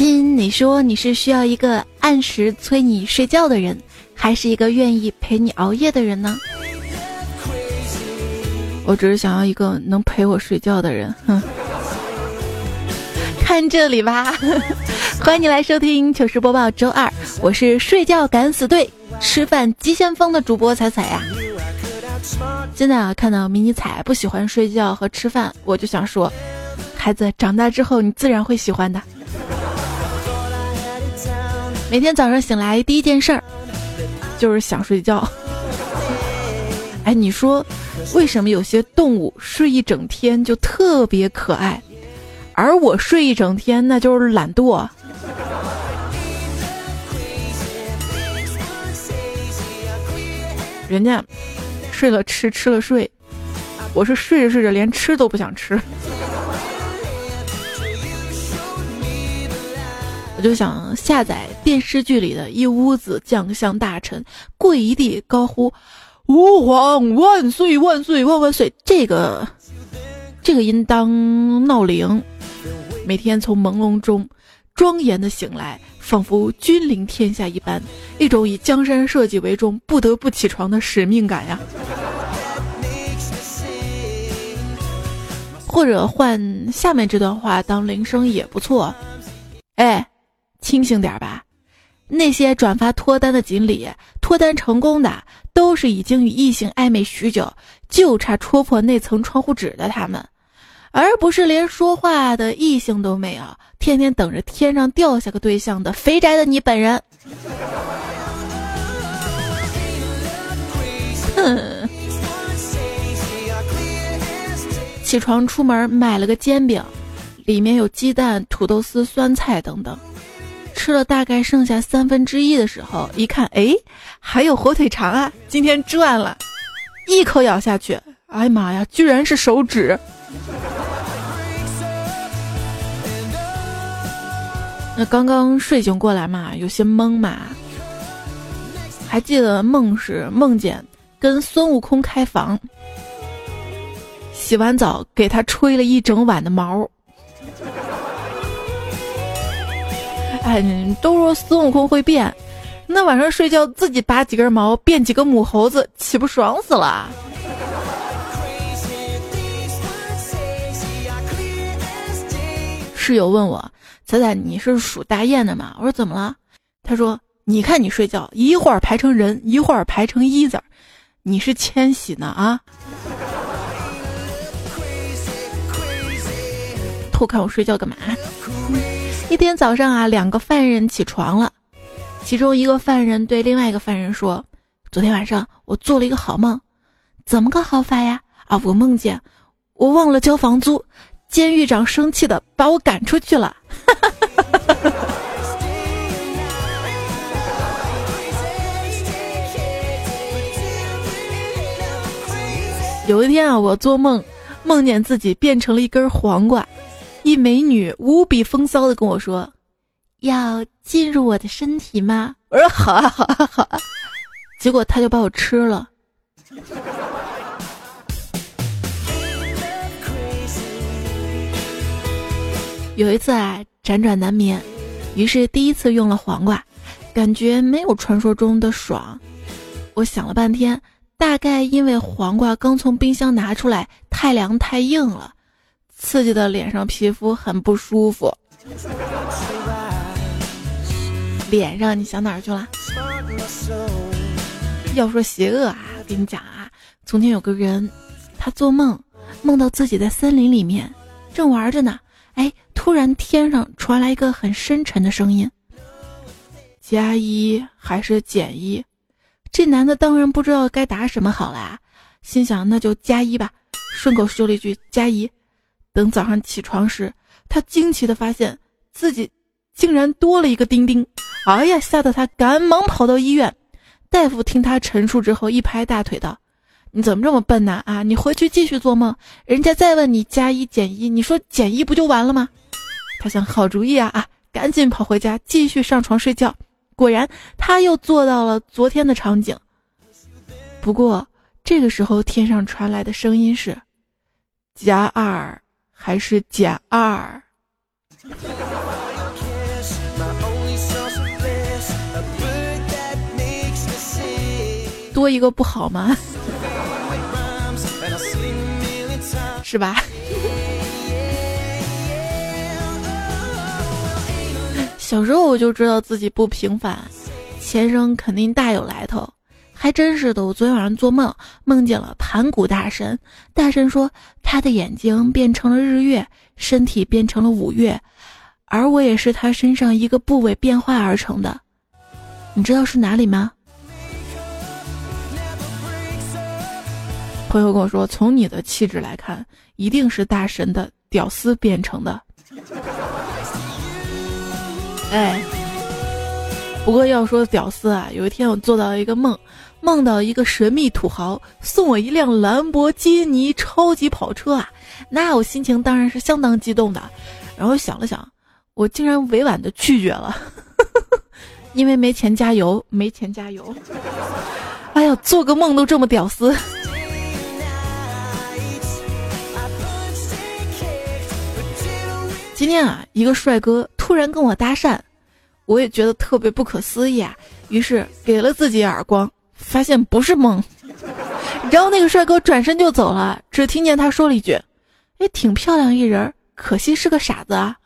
亲，你说你是需要一个按时催你睡觉的人，还是一个愿意陪你熬夜的人呢？我只是想要一个能陪我睡觉的人。哼，看这里吧，欢迎你来收听糗事播报周二，我是睡觉敢死队，吃饭急先锋的主播彩彩呀。现在啊，看到迷你彩不喜欢睡觉和吃饭，我就想说，孩子长大之后你自然会喜欢的。每天早上醒来第一件事儿就是想睡觉。哎，你说为什么有些动物睡一整天就特别可爱，而我睡一整天那就是懒惰？人家睡了吃，吃了睡，我是睡着睡着连吃都不想吃。我就想下载电视剧里的一屋子将相大臣跪一地高呼“吾皇万岁万岁万万岁”，这个这个应当闹铃，每天从朦胧中庄严的醒来，仿佛君临天下一般，一种以江山社稷为重不得不起床的使命感呀。或者换下面这段话当铃声也不错，哎。清醒点吧，那些转发脱单的锦鲤，脱单成功的都是已经与异性暧昧许久，就差戳破那层窗户纸的他们，而不是连说话的异性都没有，天天等着天上掉下个对象的肥宅的你本人。哼！起床出门买了个煎饼，里面有鸡蛋、土豆丝、酸菜等等。吃了大概剩下三分之一的时候，一看，哎，还有火腿肠啊！今天赚了，一口咬下去，哎呀妈呀，居然是手指！那刚刚睡醒过来嘛，有些懵嘛。还记得梦是梦见跟孙悟空开房，洗完澡给他吹了一整晚的毛。哎，都说孙悟空会变，那晚上睡觉自己拔几根毛变几个母猴子，岂不爽死了？室友问我：“彩彩，你是属大雁的吗？”我说：“怎么了？”他说：“你看你睡觉，一会儿排成人，一会儿排成一字儿，你是迁徙呢啊？”偷看我睡觉干嘛？一天早上啊，两个犯人起床了，其中一个犯人对另外一个犯人说：“昨天晚上我做了一个好梦，怎么个好法呀？啊，我梦见我忘了交房租，监狱长生气的把我赶出去了。有一天啊，我做梦，梦见自己变成了一根黄瓜。一美女无比风骚的跟我说：“要进入我的身体吗？”我说：“好啊，好啊，好啊。”结果她就把我吃了。有一次啊，辗转难眠，于是第一次用了黄瓜，感觉没有传说中的爽。我想了半天，大概因为黄瓜刚从冰箱拿出来，太凉太硬了。刺激的脸上皮肤很不舒服，脸上你想哪儿去了？要说邪恶啊，我跟你讲啊，从前有个人，他做梦，梦到自己在森林里面正玩着呢，哎，突然天上传来一个很深沉的声音：“加一还是减一？”这男的当然不知道该答什么好啦，心想那就加一吧，顺口说了一句“加一”。等早上起床时，他惊奇的发现自己竟然多了一个丁丁，哎呀，吓得他赶忙跑到医院。大夫听他陈述之后，一拍大腿道：“你怎么这么笨呢？啊，你回去继续做梦，人家再问你加一减一，你说减一不就完了吗？”他想，好主意啊啊，赶紧跑回家继续上床睡觉。果然，他又做到了昨天的场景。不过这个时候，天上传来的声音是：“加二。”还是减二？多一个不好吗？是吧？小时候我就知道自己不平凡前生肯定大有来头。还真是的，我昨天晚上做梦，梦见了盘古大神。大神说他的眼睛变成了日月，身体变成了五岳，而我也是他身上一个部位变化而成的。你知道是哪里吗？朋友跟我说，从你的气质来看，一定是大神的屌丝变成的。哎，不过要说屌丝啊，有一天我做到了一个梦。梦到一个神秘土豪送我一辆兰博基尼超级跑车啊，那我心情当然是相当激动的。然后想了想，我竟然委婉的拒绝了，因为没钱加油，没钱加油。哎呀，做个梦都这么屌丝。今天啊，一个帅哥突然跟我搭讪，我也觉得特别不可思议啊，于是给了自己耳光。发现不是梦，然后那个帅哥转身就走了，只听见他说了一句：“哎，挺漂亮一人，可惜是个傻子啊。”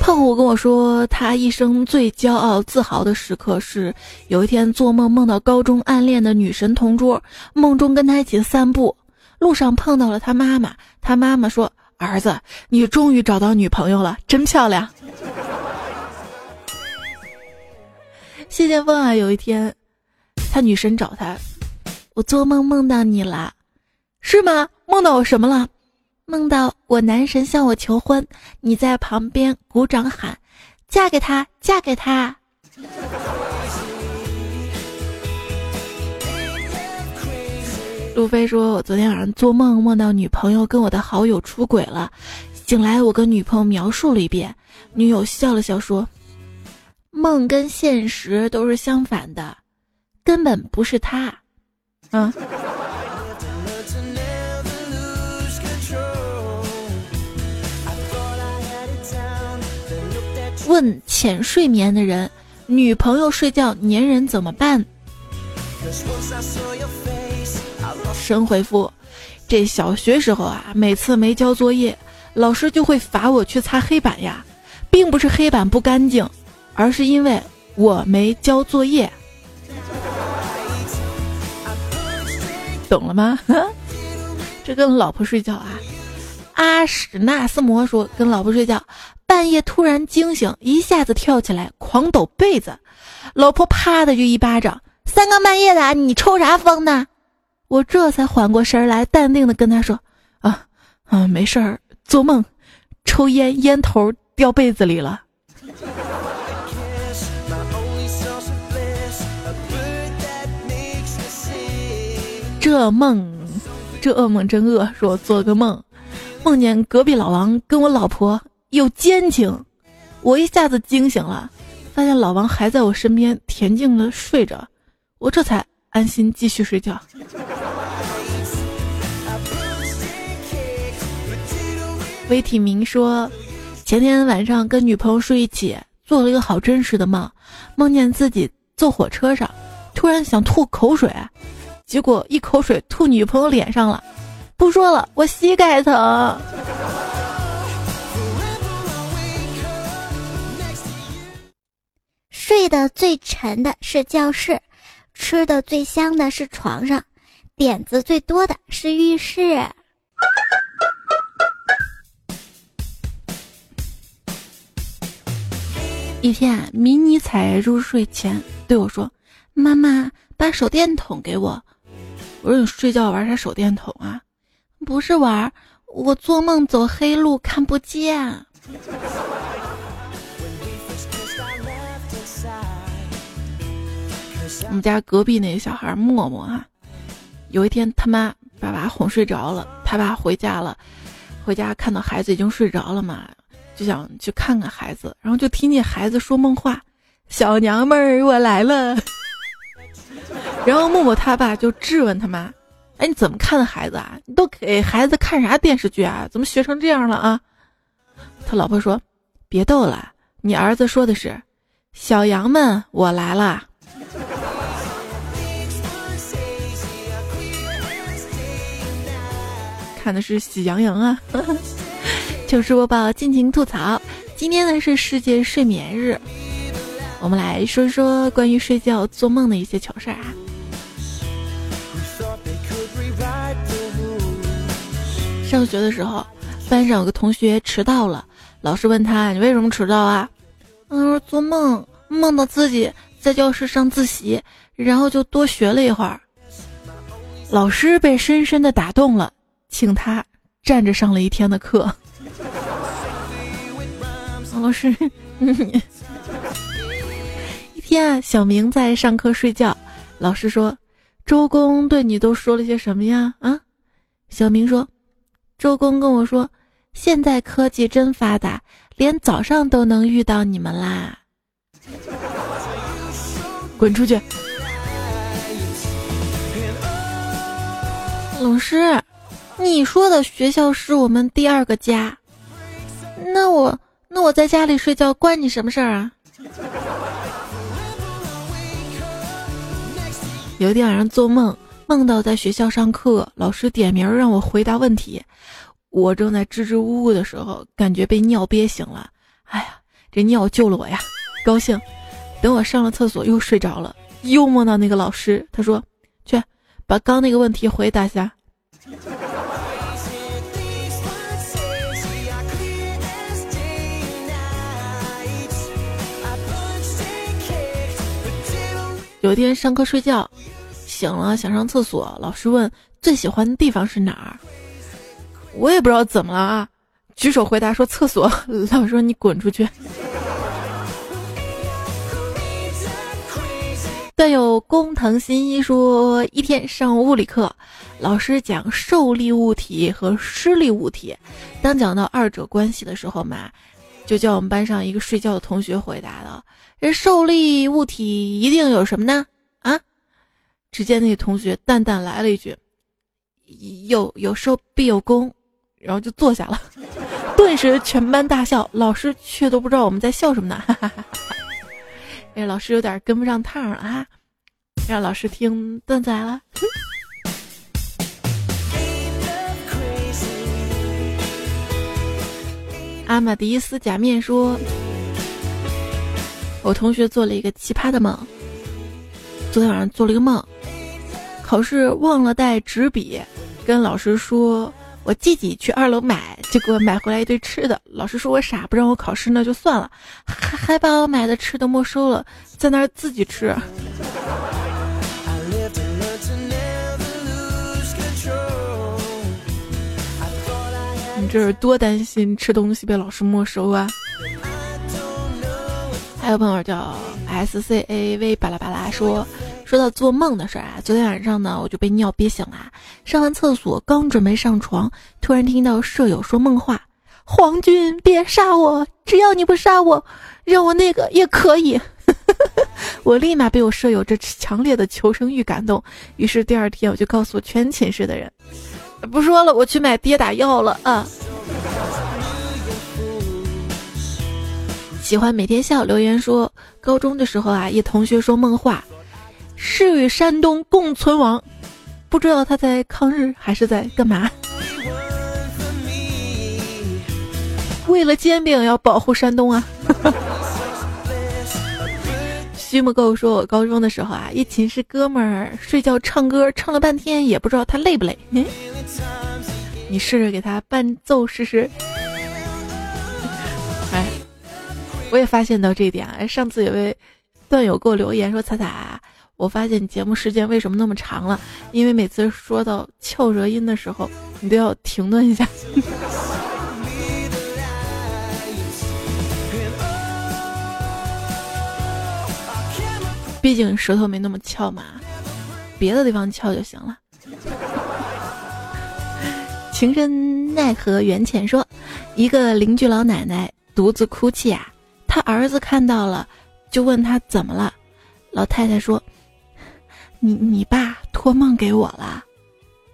胖虎跟我说，他一生最骄傲自豪的时刻是有一天做梦梦到高中暗恋的女神同桌，梦中跟他一起散步。路上碰到了他妈妈，他妈妈说：“儿子，你终于找到女朋友了，真漂亮。”谢剑锋啊，有一天，他女神找他：“我做梦梦到你了，是吗？梦到我什么了？梦到我男神向我求婚，你在旁边鼓掌喊：‘嫁给他，嫁给他。’”路飞说：“我昨天晚上做梦，梦到女朋友跟我的好友出轨了。醒来，我跟女朋友描述了一遍，女友笑了笑说：‘梦跟现实都是相反的，根本不是他。’嗯。问浅睡眠的人，女朋友睡觉粘人怎么办？”神回复：这小学时候啊，每次没交作业，老师就会罚我去擦黑板呀，并不是黑板不干净，而是因为我没交作业。懂了吗？这跟老婆睡觉啊？阿史纳斯摩说跟老婆睡觉，半夜突然惊醒，一下子跳起来狂抖被子，老婆啪的就一巴掌。三更半夜的，你抽啥风呢？我这才缓过神来，淡定的跟他说：“啊，啊，没事儿，做梦，抽烟烟头掉被子里了。”这梦，这噩梦真恶。说做个梦，梦见隔壁老王跟我老婆有奸情，我一下子惊醒了，发现老王还在我身边恬静的睡着。我这才安心继续睡觉。魏体明说，前天晚上跟女朋友睡一起，做了一个好真实的梦，梦见自己坐火车上，突然想吐口水，结果一口水吐女朋友脸上了。不说了，我膝盖疼。睡得最沉的是教室。吃的最香的是床上，点子最多的是浴室。一天，迷你彩入睡前对我说：“妈妈，把手电筒给我。”我说：“你睡觉玩啥手电筒啊？”不是玩，我做梦走黑路看不见。我们家隔壁那个小孩默默啊，有一天他妈把娃哄睡着了，他爸回家了，回家看到孩子已经睡着了嘛，就想去看看孩子，然后就听见孩子说梦话：“小娘们儿，我来了。”然后默默他爸就质问他妈：“哎，你怎么看的孩子啊？你都给孩子看啥电视剧啊？怎么学成这样了啊？他老婆说：“别逗了，你儿子说的是，小羊们，我来了。”看的是《喜羊羊》啊。糗事播报，尽情吐槽。今天呢是世界睡眠日，我们来说说关于睡觉做梦的一些糗事儿啊。上学的时候，班上有个同学迟到了，老师问他：“你为什么迟到啊？”嗯，做梦梦到自己在教室上自习，然后就多学了一会儿。老师被深深的打动了，请他站着上了一天的课。老师，一天啊，小明在上课睡觉，老师说：“周公对你都说了些什么呀？”啊，小明说。周公跟我说：“现在科技真发达，连早上都能遇到你们啦！”滚出去！老师，你说的学校是我们第二个家，那我那我在家里睡觉关你什么事儿啊？有一天晚上做梦。梦到在学校上课，老师点名让我回答问题，我正在支支吾吾的时候，感觉被尿憋醒了。哎呀，这尿救了我呀，高兴。等我上了厕所又睡着了，又梦到那个老师，他说：“去把刚那个问题回答下。”有一天上课睡觉。醒了，想上厕所。老师问：“最喜欢的地方是哪儿？”我也不知道怎么了啊，举手回答说：“厕所。”老师说：“你滚出去。”段友工藤新一说：“一天上物理课，老师讲受力物体和施力物体。当讲到二者关系的时候嘛，就叫我们班上一个睡觉的同学回答的：这受力物体一定有什么呢？”啊只见那个同学淡淡来了一句：“有有受必有功”，然后就坐下了。顿时全班大笑，老师却都不知道我们在笑什么呢。哎，老师有点跟不上趟了啊！让老师听段子来了。阿玛迪斯假面说：“我同学做了一个奇葩的梦。”昨天晚上做了一个梦，考试忘了带纸笔，跟老师说我自己去二楼买，结果买回来一堆吃的。老师说我傻，不让我考试，那就算了，还还把我买的吃的没收了，在那儿自己吃。这是多担心吃东西被老师没收啊？还有朋友叫。S C A V 巴拉巴拉说，说到做梦的事儿啊，昨天晚上呢，我就被尿憋醒了。上完厕所，刚准备上床，突然听到舍友说梦话：“皇军，别杀我，只要你不杀我，让我那个也可以。”我立马被我舍友这强烈的求生欲感动，于是第二天我就告诉全寝室的人：“不说了，我去买跌打药了啊。”喜欢每天笑留言说，高中的时候啊，一同学说梦话，是与山东共存亡，不知道他在抗日还是在干嘛。为了煎饼要保护山东啊！徐木够说，我高中的时候啊，一寝室哥们儿睡觉唱歌，唱了半天也不知道他累不累。你试着给他伴奏试试。我也发现到这一点啊！上次有位段友给我留言说：“彩彩，我发现你节目时间为什么那么长了？因为每次说到翘舌音的时候，你都要停顿一下。毕竟舌头没那么翘嘛，别的地方翘就行了。”情深奈何缘浅说：“一个邻居老奶奶独自哭泣啊。”她儿子看到了，就问她怎么了。老太太说：“你你爸托梦给我了。”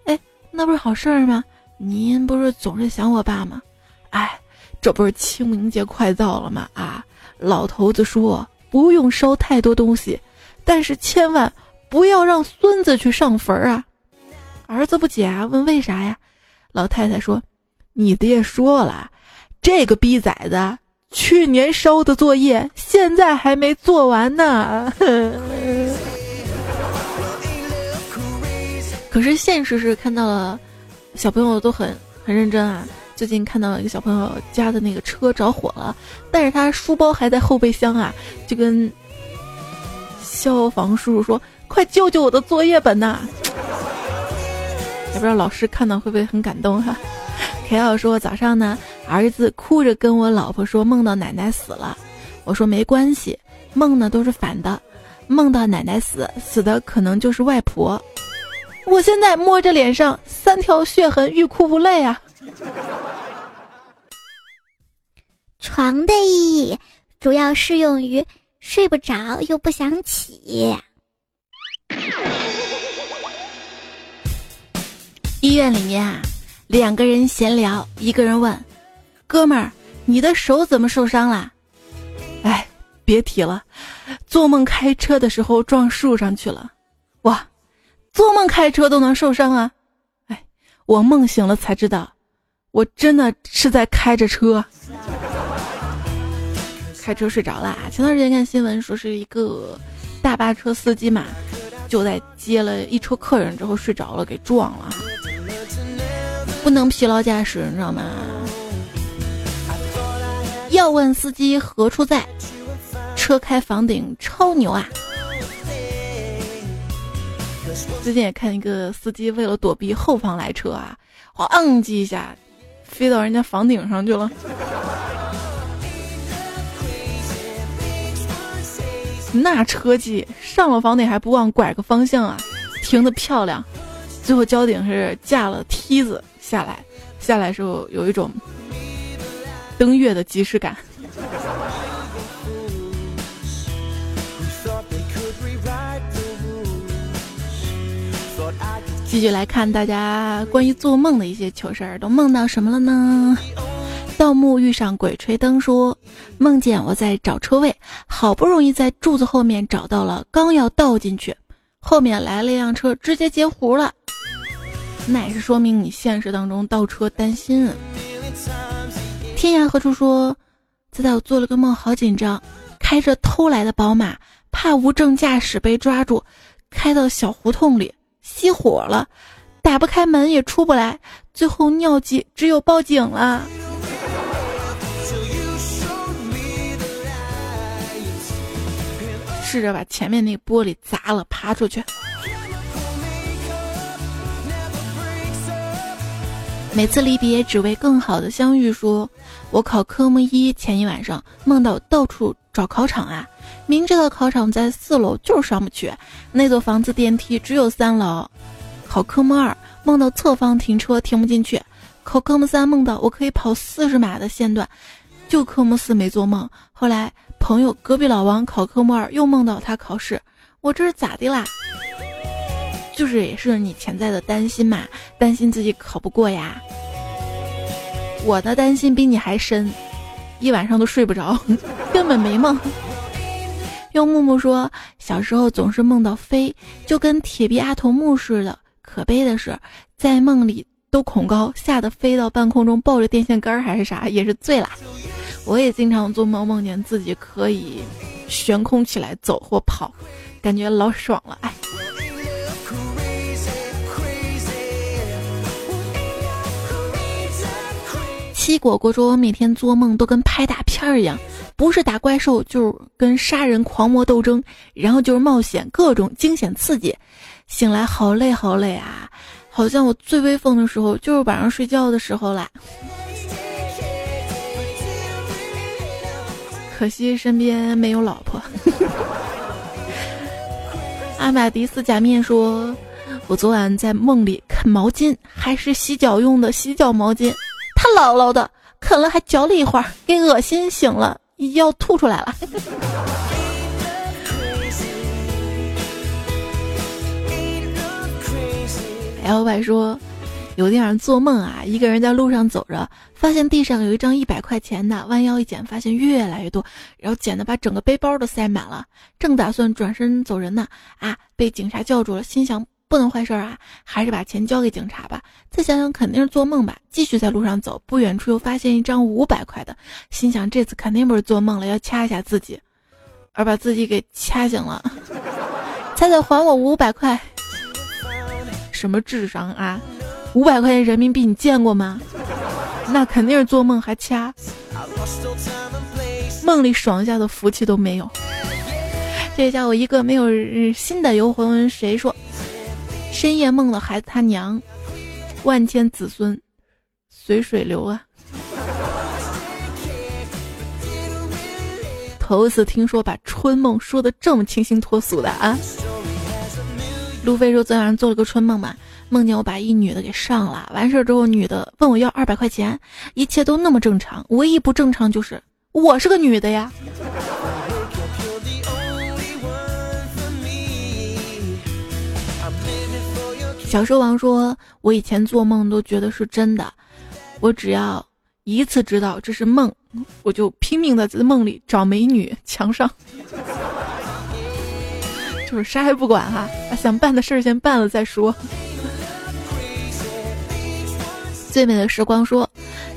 哎那不是好事儿吗？您不是总是想我爸吗？哎，这不是清明节快到了吗？啊，老头子说不用烧太多东西，但是千万不要让孙子去上坟啊。儿子不解啊，问为啥呀？老太太说：“你爹说了，这个逼崽子去年烧的作业现在还没做完呢。”可是现实是看到了，小朋友都很很认真啊。最近看到了一个小朋友家的那个车着火了，但是他书包还在后备箱啊，就跟消防叔叔说：“快救救我的作业本呐！”也不知道老师看到会不会很感动哈。凯奥说早上呢，儿子哭着跟我老婆说梦到奶奶死了，我说没关系，梦呢都是反的，梦到奶奶死，死的可能就是外婆。我现在摸着脸上三条血痕，欲哭无泪啊。床的意义主要适用于睡不着又不想起。医院里面啊，两个人闲聊，一个人问：“哥们儿，你的手怎么受伤了？”哎，别提了，做梦开车的时候撞树上去了。哇，做梦开车都能受伤啊！哎，我梦醒了才知道，我真的是在开着车，开车睡着了。前段时间看新闻说是一个大巴车司机嘛，就在接了一车客人之后睡着了，给撞了。不能疲劳驾驶，你知道吗？要问司机何处在，车开房顶超牛啊！最近也看一个司机为了躲避后方来车啊，咣叽一下飞到人家房顶上去了。那车技上了房顶还不忘拐个方向啊，停的漂亮。最后交警是架了梯子。下来，下来时候有一种登月的即视感。继续来看大家关于做梦的一些糗事儿，都梦到什么了呢？盗墓遇上鬼吹灯说，梦见我在找车位，好不容易在柱子后面找到了，刚要倒进去，后面来了一辆车，直接截胡了。那也是说明你现实当中倒车担心。天涯何处说，自在我做了个梦，好紧张，开着偷来的宝马，怕无证驾驶被抓住，开到小胡同里熄火了，打不开门也出不来，最后尿急，只有报警了。试着把前面那玻璃砸了，爬出去。每次离别，只为更好的相遇。说，我考科目一前一晚上，梦到到处找考场啊，明知道考场在四楼，就是上不去。那座房子电梯只有三楼。考科目二，梦到侧方停车停不进去。考科目三，梦到我可以跑四十码的线段。就科目四没做梦。后来朋友隔壁老王考科目二，又梦到他考试。我这是咋的啦？就是也是你潜在的担心嘛，担心自己考不过呀。我的担心比你还深，一晚上都睡不着，根本没梦。用木木说，小时候总是梦到飞，就跟铁臂阿童木似的。可悲的是，在梦里都恐高，吓得飞到半空中抱着电线杆还是啥，也是醉了。我也经常做梦，梦见自己可以悬空起来走或跑，感觉老爽了。哎。七果果说：“我每天做梦都跟拍大片儿一样，不是打怪兽，就是跟杀人狂魔斗争，然后就是冒险，各种惊险刺激。醒来好累好累啊，好像我最威风的时候就是晚上睡觉的时候啦。可惜身边没有老婆。”阿玛迪斯假面说：“我昨晚在梦里啃毛巾，还是洗脚用的洗脚毛巾。”他牢牢的啃了，还嚼了一会儿，给恶心醒了，要吐出来了。L Y 说，有天晚上做梦啊，一个人在路上走着，发现地上有一张一百块钱的，弯腰一捡，发现越来越多，然后捡的把整个背包都塞满了。正打算转身走人呢，啊，被警察叫住了，心想不能坏事啊，还是把钱交给警察吧。再想想肯定是做梦吧，继续在路上走，不远处又发现一张五百块的，心想这次肯定不是做梦了，要掐一下自己，而把自己给掐醒了。猜猜还我五百块？什么智商啊？五百块钱人民币你见过吗？那肯定是做梦还掐，梦里爽一下的福气都没有。这叫我一个没有新的游魂。谁说？深夜梦了孩子他娘，万千子孙随水流啊！头一次听说把春梦说的这么清新脱俗的啊！路飞说昨晚上做了个春梦嘛。梦见我把一女的给上了，完事儿之后，女的问我要二百块钱，一切都那么正常，唯一不正常就是我是个女的呀。小兽王说：“我以前做梦都觉得是真的，我只要一次知道这是梦，我就拼命的在梦里找美女墙上，就是啥也不管哈，把想办的事儿先办了再说。”最美的时光说，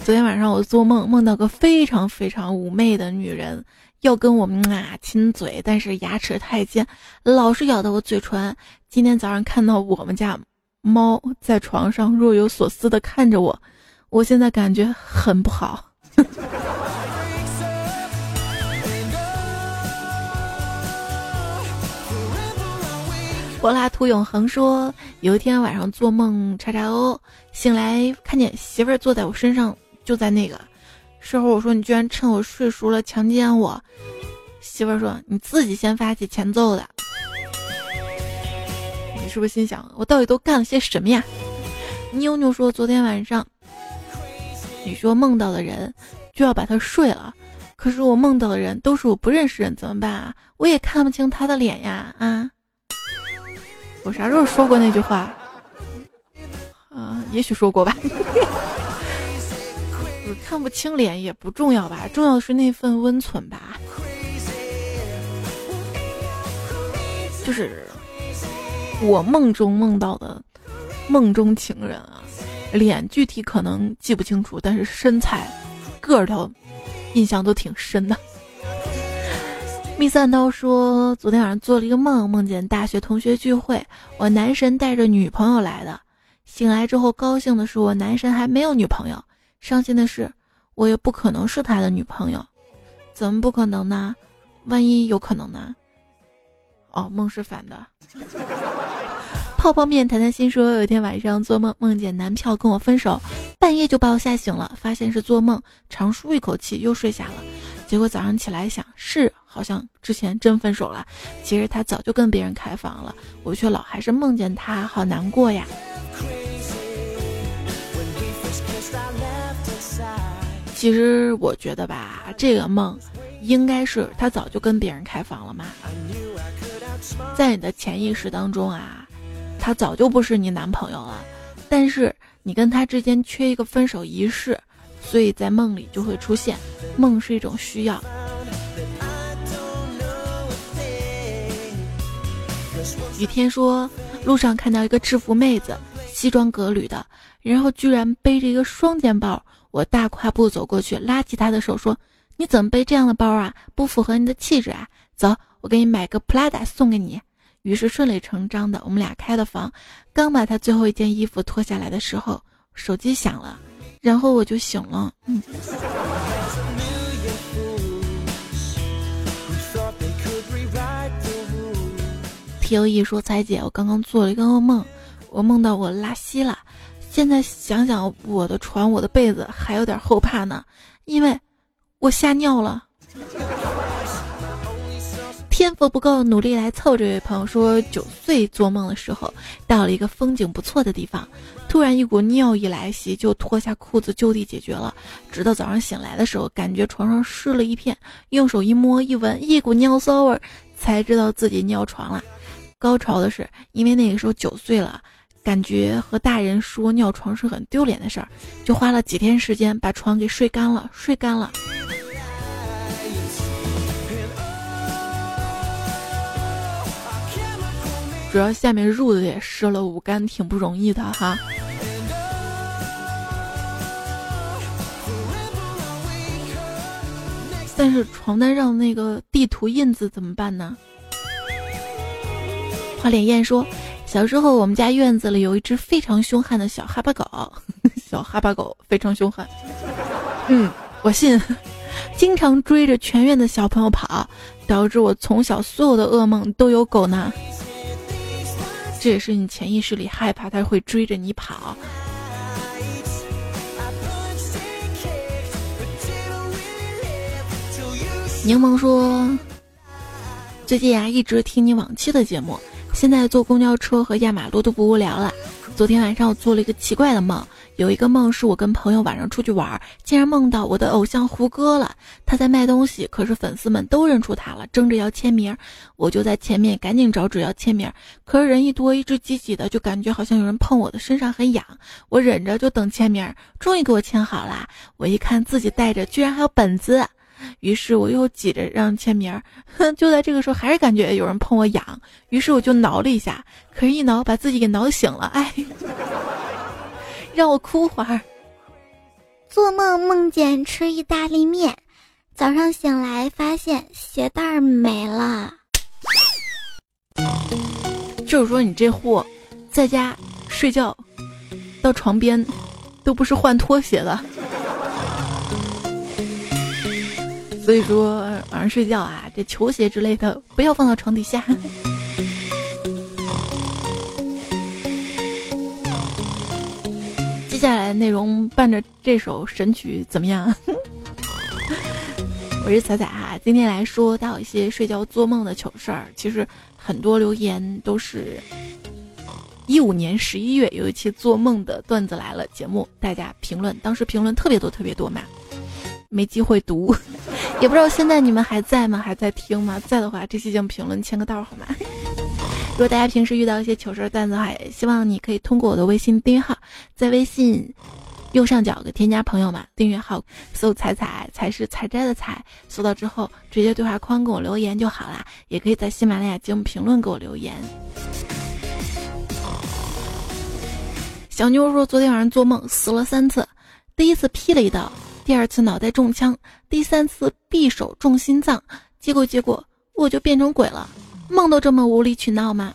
昨天晚上我做梦，梦到个非常非常妩媚的女人，要跟我们啊亲嘴，但是牙齿太尖，老是咬到我嘴唇。今天早上看到我们家猫在床上若有所思的看着我，我现在感觉很不好。柏拉图永恒说，有一天晚上做梦，叉叉哦，醒来看见媳妇儿坐在我身上，就在那个时候，我说你居然趁我睡熟了强奸我。媳妇儿说你自己先发起前奏的。你是不是心想我到底都干了些什么呀？妞妞说昨天晚上，你说梦到的人就要把他睡了，可是我梦到的人都是我不认识人，怎么办啊？我也看不清他的脸呀啊！我啥时候说过那句话？啊，也许说过吧。看不清脸也不重要吧，重要的是那份温存吧。就是我梦中梦到的梦中情人啊，脸具体可能记不清楚，但是身材、个头印象都挺深的。密三刀说：“昨天晚上做了一个梦，梦见大学同学聚会，我男神带着女朋友来的。醒来之后，高兴的是我男神还没有女朋友，伤心的是我也不可能是他的女朋友。怎么不可能呢？万一有可能呢？哦，梦是反的。”泡泡面谈谈心说：“有一天晚上做梦，梦见男票跟我分手，半夜就把我吓醒了，发现是做梦，长舒一口气又睡下了。结果早上起来想是。”好像之前真分手了，其实他早就跟别人开房了，我却老还是梦见他，好难过呀。其实我觉得吧，这个梦应该是他早就跟别人开房了嘛，在你的潜意识当中啊，他早就不是你男朋友了，但是你跟他之间缺一个分手仪式，所以在梦里就会出现，梦是一种需要。雨天说，路上看到一个制服妹子，西装革履的，然后居然背着一个双肩包。我大跨步走过去，拉起她的手说：“你怎么背这样的包啊？不符合你的气质啊！走，我给你买个 Prada 送给你。”于是顺理成章的，我们俩开了房。刚把她最后一件衣服脱下来的时候，手机响了，然后我就醒了。嗯。T O E 说：“彩姐，我刚刚做了一个噩梦，我梦到我拉稀了。现在想想，我的床、我的被子还有点后怕呢，因为我吓尿了。天赋不够，努力来凑。”这位朋友说：“九岁做梦的时候，到了一个风景不错的地方，突然一股尿意来袭，就脱下裤子就地解决了。直到早上醒来的时候，感觉床上湿了一片，用手一摸一闻，一股尿骚味，才知道自己尿床了。”高潮的是，因为那个时候九岁了，感觉和大人说尿床是很丢脸的事儿，就花了几天时间把床给睡干了，睡干了。主要下面褥子也湿了，五干挺不容易的哈。但是床单上那个地图印子怎么办呢？花脸燕说，小时候我们家院子里有一只非常凶悍的小哈巴狗，小哈巴狗非常凶悍。嗯，我信，经常追着全院的小朋友跑，导致我从小所有的噩梦都有狗呢。这也是你潜意识里害怕他会追着你跑。柠檬说：“最近啊，一直听你往期的节目，现在坐公交车和压马路都不无聊了。昨天晚上我做了一个奇怪的梦。”有一个梦是我跟朋友晚上出去玩，竟然梦到我的偶像胡歌了。他在卖东西，可是粉丝们都认出他了，争着要签名。我就在前面赶紧找纸要签名，可是人一多，一直挤挤的，就感觉好像有人碰我的身上很痒。我忍着就等签名，终于给我签好了。我一看自己带着居然还有本子，于是我又挤着让签名。哼，就在这个时候还是感觉有人碰我痒，于是我就挠了一下，可是一挠把自己给挠醒了。哎。让我哭会儿。做梦梦见吃意大利面，早上醒来发现鞋带儿没了。就是说你这货，在家睡觉，到床边都不是换拖鞋的。所以说晚上睡觉啊，这球鞋之类的不要放到床底下。接下来内容伴着这首神曲怎么样？我是彩彩哈，今天来说到一些睡觉做梦的糗事儿。其实很多留言都是一五年十一月有一期做梦的段子来了节目，大家评论，当时评论特别多特别多嘛，没机会读，也不知道现在你们还在吗？还在听吗？在的话，这期节目评论签个到好吗？如果大家平时遇到一些糗事段子的话，也希望你可以通过我的微信订阅号，在微信右上角的添加朋友嘛，订阅号搜“彩彩”才是采摘的采，搜到之后直接对话框给我留言就好啦。也可以在喜马拉雅节目评论给我留言。小妞说，昨天晚上做梦死了三次，第一次劈了一刀，第二次脑袋中枪，第三次匕首中心脏，结果结果我就变成鬼了。梦都这么无理取闹吗？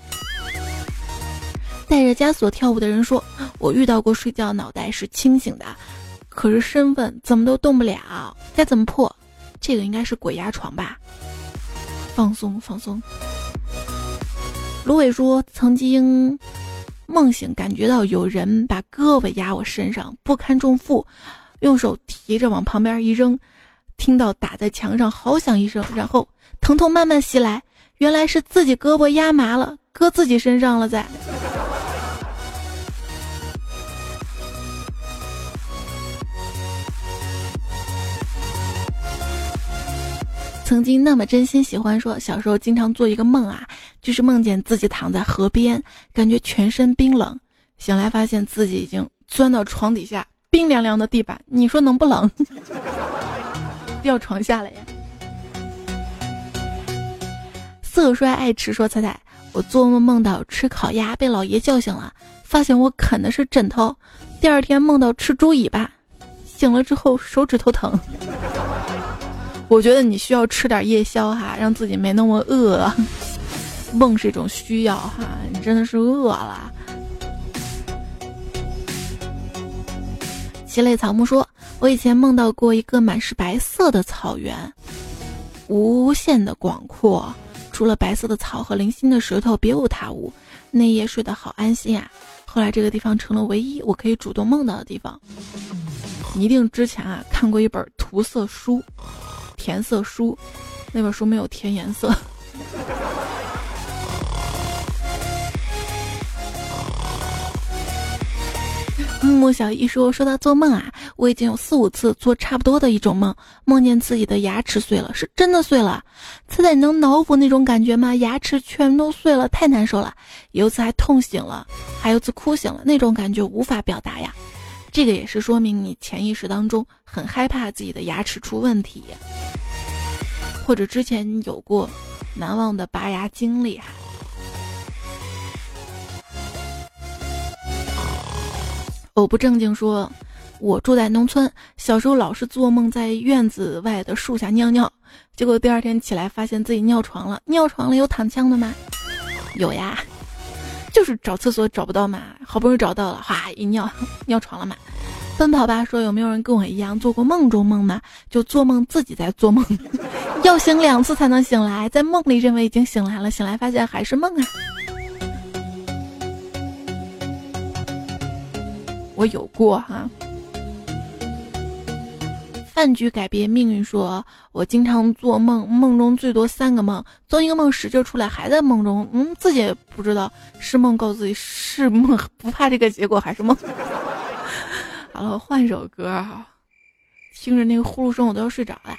带着枷锁跳舞的人说：“我遇到过睡觉脑袋是清醒的，可是身份怎么都动不了，该怎么破？这个应该是鬼压床吧？放松放松。”芦苇说：“曾经梦醒，感觉到有人把胳膊压我身上，不堪重负，用手提着往旁边一扔，听到打在墙上好响一声，然后疼痛慢慢袭来。”原来是自己胳膊压麻了，搁自己身上了。在曾经那么真心喜欢，说小时候经常做一个梦啊，就是梦见自己躺在河边，感觉全身冰冷，醒来发现自己已经钻到床底下，冰凉凉的地板，你说能不冷？掉床下了呀！色衰爱吃说彩彩，我做梦梦到吃烤鸭被老爷叫醒了，发现我啃的是枕头。第二天梦到吃猪尾巴，醒了之后手指头疼。我觉得你需要吃点夜宵哈，让自己没那么饿。梦是一种需要哈，你真的是饿了。七类草木说，我以前梦到过一个满是白色的草原，无限的广阔。除了白色的草和零星的石头，别无他物。那夜睡得好安心啊！后来这个地方成了唯一我可以主动梦到的地方。你一定之前啊看过一本涂色书、填色书，那本书没有填颜色。木木小姨说：“说到做梦啊，我已经有四五次做差不多的一种梦，梦见自己的牙齿碎了，是真的碎了。猜猜你能脑补那种感觉吗？牙齿全都碎了，太难受了。有次还痛醒了，还有次哭醒了，那种感觉无法表达呀。这个也是说明你潜意识当中很害怕自己的牙齿出问题，或者之前有过难忘的拔牙经历哈。我不正经说，我住在农村，小时候老是做梦在院子外的树下尿尿，结果第二天起来发现自己尿床了。尿床了有躺枪的吗？有呀，就是找厕所找不到嘛，好不容易找到了，哗一尿尿床了嘛。奔跑吧说有没有人跟我一样做过梦中梦呢？就做梦自己在做梦，要醒两次才能醒来，在梦里认为已经醒来了，醒来发现还是梦啊。我有过哈，饭局改变命运。说我经常做梦，梦中最多三个梦，做一个梦使劲出来，还在梦中，嗯，自己也不知道是梦，告诉自己是梦，不怕这个结果还是梦。好了，换首歌哈，听着那个呼噜声，我都要睡着了。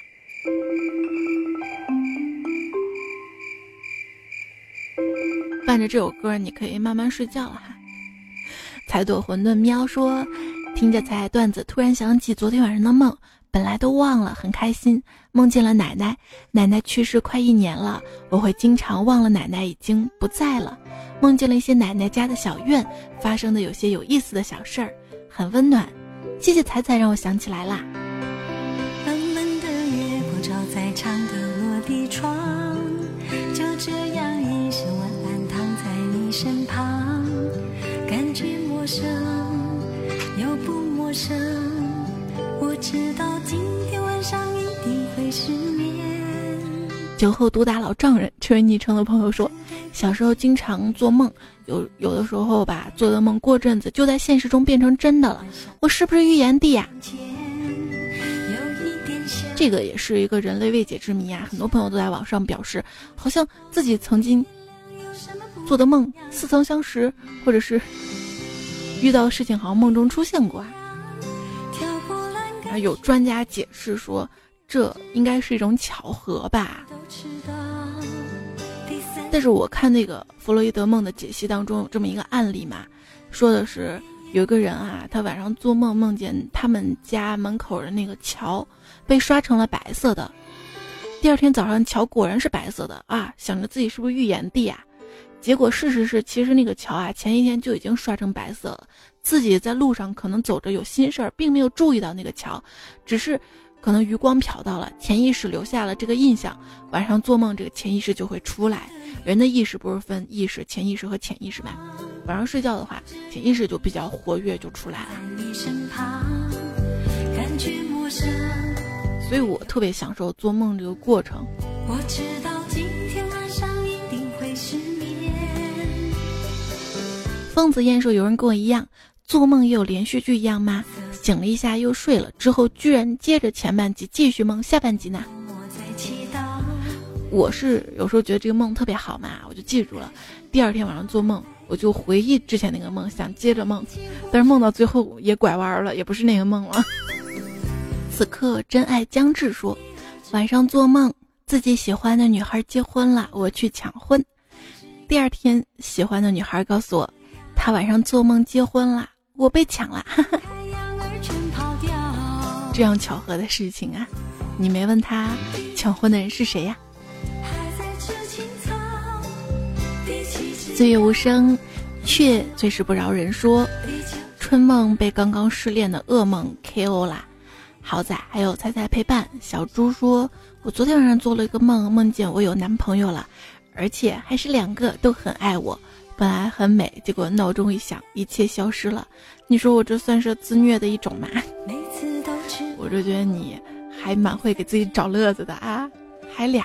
伴着这首歌，你可以慢慢睡觉了哈。彩朵馄饨喵说：“听着彩段子，突然想起昨天晚上的梦，本来都忘了，很开心，梦见了奶奶。奶奶去世快一年了，我会经常忘了奶奶已经不在了。梦见了一些奶奶家的小院发生的有些有意思的小事儿，很温暖。谢谢彩彩，让我想起来啦。”就这样一身晚安躺在你身旁，感觉。陌生又不陌生，我知道今天晚上一定会失眠。酒后毒打老丈人，这位昵称的朋友说，小时候经常做梦，有有的时候吧，做的梦过阵子就在现实中变成真的了。我是不是预言帝呀？这个也是一个人类未解之谜啊！很多朋友都在网上表示，好像自己曾经做的梦似曾相识，或者是。遇到的事情好像梦中出现过，啊，有专家解释说，这应该是一种巧合吧。但是我看那个弗洛伊德梦的解析当中有这么一个案例嘛，说的是有一个人啊，他晚上做梦梦见他们家门口的那个桥被刷成了白色的，第二天早上桥果然是白色的啊，想着自己是不是预言帝啊？结果事实是，其实那个桥啊，前一天就已经刷成白色了。自己在路上可能走着有心事儿，并没有注意到那个桥，只是可能余光瞟到了，潜意识留下了这个印象。晚上做梦，这个潜意识就会出来。人的意识不是分意识、潜意识和潜意识吗？晚上睡觉的话，潜意识就比较活跃，就出来了。所以我特别享受做梦这个过程。我知道疯子燕说：“有人跟我一样，做梦也有连续剧一样吗？醒了一下又睡了，之后居然接着前半集继续梦下半集呢？”我是有时候觉得这个梦特别好嘛，我就记住了。第二天晚上做梦，我就回忆之前那个梦，想接着梦，但是梦到最后也拐弯了，也不是那个梦了。此刻真爱将至说：“晚上做梦，自己喜欢的女孩结婚了，我去抢婚。第二天，喜欢的女孩告诉我。”他晚上做梦结婚了，我被抢了，这样巧合的事情啊！你没问他抢婚的人是谁呀？岁月无声，却最是不饶人。说春梦被刚刚失恋的噩梦 KO 啦，好在还有猜猜陪伴。小猪说，我昨天晚上做了一个梦，梦见我有男朋友了，而且还是两个，都很爱我。本来很美，结果闹钟一响，一切消失了。你说我这算是自虐的一种吗？我就觉得你还蛮会给自己找乐子的啊，还俩。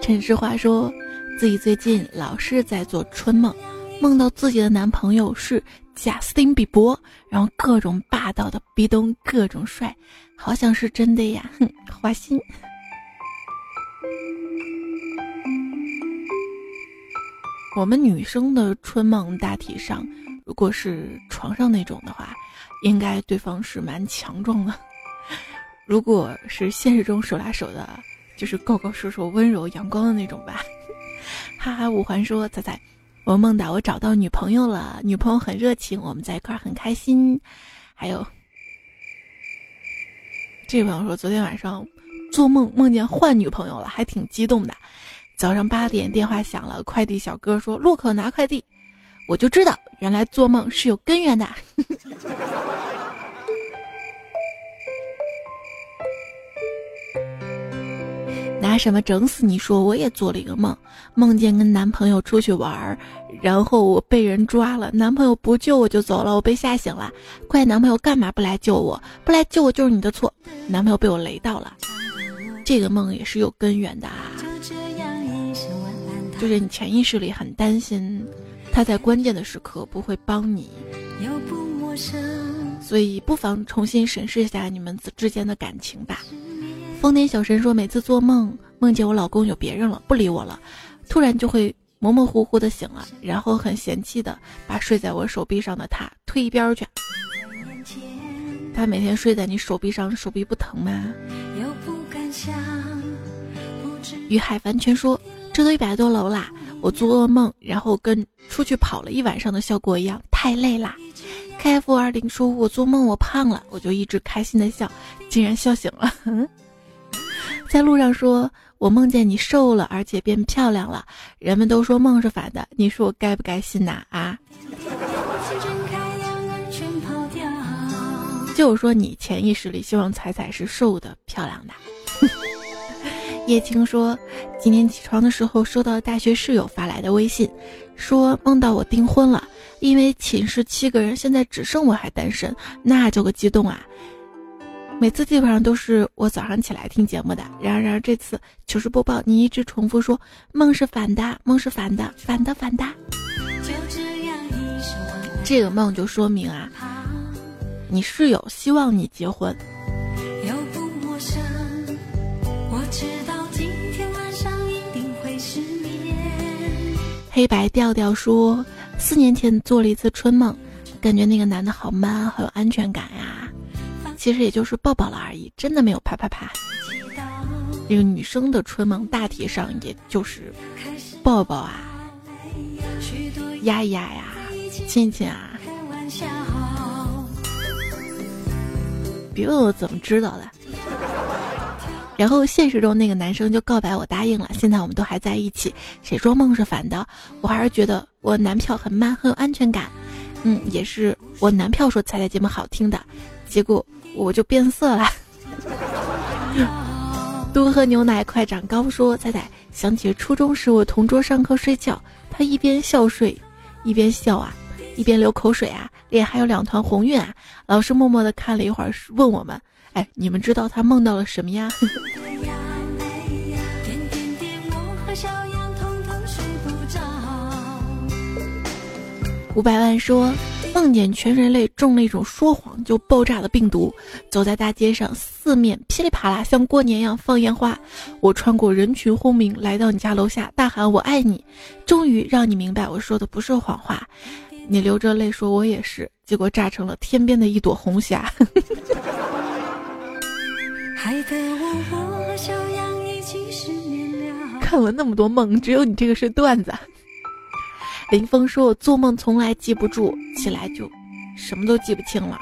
陈世华说自己最近老是在做春梦，梦到自己的男朋友是贾斯汀比伯，然后各种霸道的壁咚，各种帅。好像是真的呀，哼，花心。我们女生的春梦大体上，如果是床上那种的话，应该对方是蛮强壮的；如果是现实中手拉手的，就是高高瘦瘦、温柔阳光的那种吧。哈哈，五环说：“仔仔，我梦到我找到女朋友了，女朋友很热情，我们在一块儿很开心。”还有，这位朋友说：“昨天晚上做梦梦见换女朋友了，还挺激动的。”早上八点电话响了，快递小哥说路口拿快递，我就知道原来做梦是有根源的。拿什么整死你？说我也做了一个梦，梦见跟男朋友出去玩儿，然后我被人抓了，男朋友不救我就走了，我被吓醒了，怪男朋友干嘛不来救我？不来救我就是你的错，男朋友被我雷到了，这个梦也是有根源的啊。就是你潜意识里很担心，他在关键的时刻不会帮你，所以不妨重新审视一下你们之间的感情吧。疯癫小神说，每次做梦梦见我老公有别人了，不理我了，突然就会模模糊糊的醒了，然后很嫌弃的把睡在我手臂上的他推一边去。他每天睡在你手臂上，手臂不疼吗？于海凡全说。这都一百多楼啦！我做噩梦，然后跟出去跑了一晚上的效果一样，太累啦。K F 二零说：“我做梦我胖了，我就一直开心的笑，竟然笑醒了。”在路上说：“我梦见你瘦了，而且变漂亮了。”人们都说梦是反的，你说我该不该信呐？啊？就说你潜意识里希望彩彩是瘦的、漂亮的。叶青说，今天起床的时候收到大学室友发来的微信，说梦到我订婚了，因为寝室七个人现在只剩我还单身，那叫个激动啊！每次基本上都是我早上起来听节目的，然而然而这次糗事播报你一直重复说梦是反的，梦是反的，反的反的。这个梦就说明啊，你室友希望你结婚。黑白调调说，四年前做了一次春梦，感觉那个男的好 man，好有安全感呀。其实也就是抱抱了而已，真的没有啪啪啪。这个女生的春梦大体上也就是抱抱啊，压一压呀，亲亲啊。别问我怎么知道的。然后现实中那个男生就告白我答应了，现在我们都还在一起。谁说梦是反的？我还是觉得我男票很 man，很有安全感。嗯，也是我男票说彩彩节目好听的，结果我就变色了。多喝牛奶快长高说仔仔想起初中时我同桌上课睡觉，他一边笑睡，一边笑啊，一边流口水啊，脸还有两团红晕啊。老师默默的看了一会儿，问我们。哎，你们知道他梦到了什么呀？五百万说梦见全人类中了一种说谎就爆炸的病毒，走在大街上，四面噼里啪啦像过年一样放烟花。我穿过人群轰鸣，来到你家楼下，大喊我爱你，终于让你明白我说的不是谎话。你流着泪说我也是，结果炸成了天边的一朵红霞。看了那么多梦，只有你这个是段子。林峰说：“我做梦从来记不住，起来就什么都记不清了，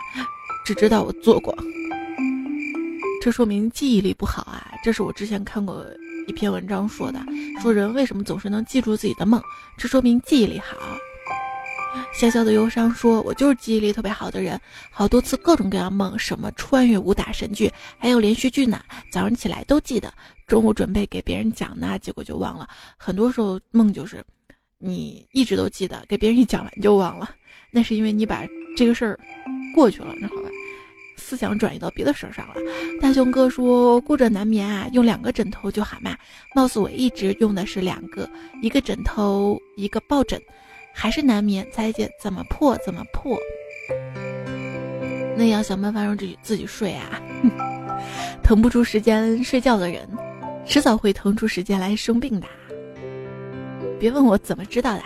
只知道我做过。这说明记忆力不好啊！这是我之前看过一篇文章说的，说人为什么总是能记住自己的梦，这说明记忆力好。”潇潇的忧伤说：“我就是记忆力特别好的人，好多次各种各样梦，什么穿越武打神剧，还有连续剧呢。早上起来都记得，中午准备给别人讲呢，结果就忘了。很多时候梦就是，你一直都记得，给别人一讲完就忘了，那是因为你把这个事儿过去了，那好吧，思想转移到别的事儿上了。”大熊哥说：“顾着难眠啊，用两个枕头就喊嘛。貌似我一直用的是两个，一个枕头，一个抱枕。”还是难眠，彩姐怎么破怎么破。那要想办法让自己自己睡啊！腾不出时间睡觉的人，迟早会腾出时间来生病的。别问我怎么知道的。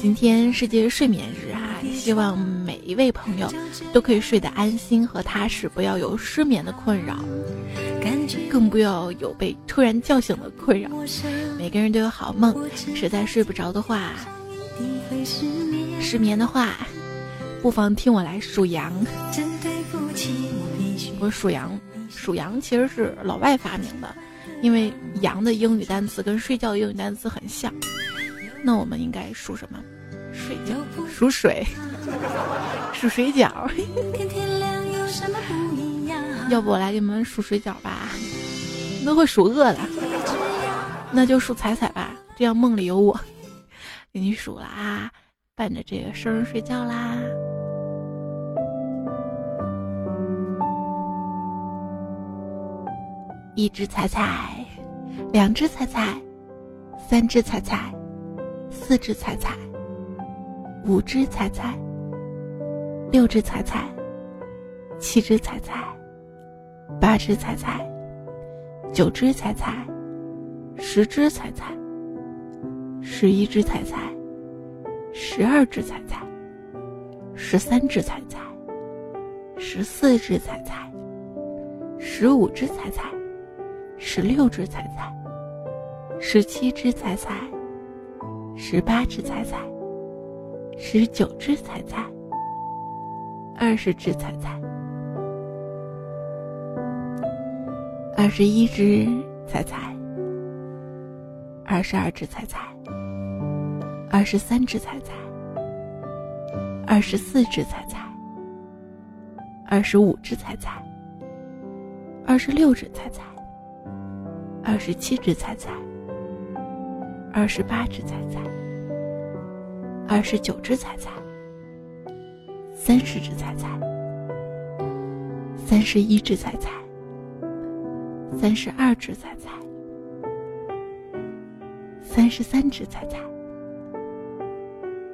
今天世界睡眠日啊，希望每一位朋友都可以睡得安心和踏实，不要有失眠的困扰，更不要有被突然叫醒的困扰。每个人都有好梦，实在睡不着的话，失眠的话，不妨听我来数羊。我数羊，数羊其实是老外发明的，因为羊的英语单词跟睡觉的英语单词很像。那我们应该数什么？睡觉，数水，数水饺。要不我来给你们数水饺吧？都会数饿的，那就数彩彩吧。这样梦里有我，给你数了啊，伴着这个声睡觉啦。一只彩彩，两只彩彩，三只彩彩。四只彩彩，五只彩彩，六只彩彩，七只彩彩，八只彩彩，九只彩彩，十只彩彩，十一只彩彩，十二只彩彩，十三只彩彩，十四只彩彩，十五只彩彩，十六只彩彩，十七只彩彩。十八只彩彩，十九只彩彩，二十只彩彩，二十一只彩彩，二十二只彩彩，二十三只彩彩，二十四只彩彩，二十五只彩彩，二十六只彩彩，二十七只彩彩。二十八只彩彩，二十九只彩彩，三十只彩彩，三十一只彩彩，三十二只彩彩，三十三只彩彩，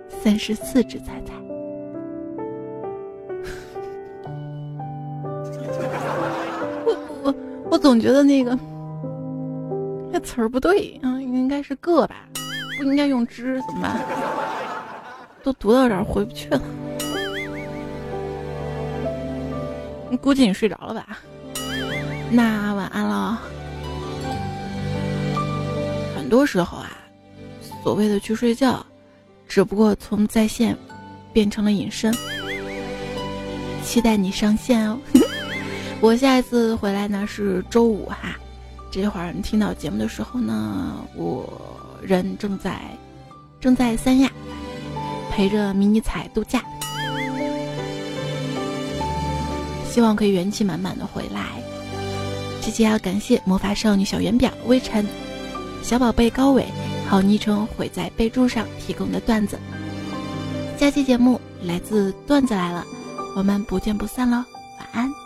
三十四只彩彩。我我我总觉得那个。这词儿不对，嗯，应该是个吧，不应该用之，怎么办？都读到这儿回不去了。估计你睡着了吧？那晚安了。很多时候啊，所谓的去睡觉，只不过从在线变成了隐身。期待你上线哦。我下一次回来呢是周五哈。这会儿你听到节目的时候呢，我人正在正在三亚陪着迷你彩度假，希望可以元气满满的回来。这期要感谢魔法少女小圆表、微尘、小宝贝高伟，好昵称毁在备注上提供的段子。下期节目来自段子来了，我们不见不散喽，晚安。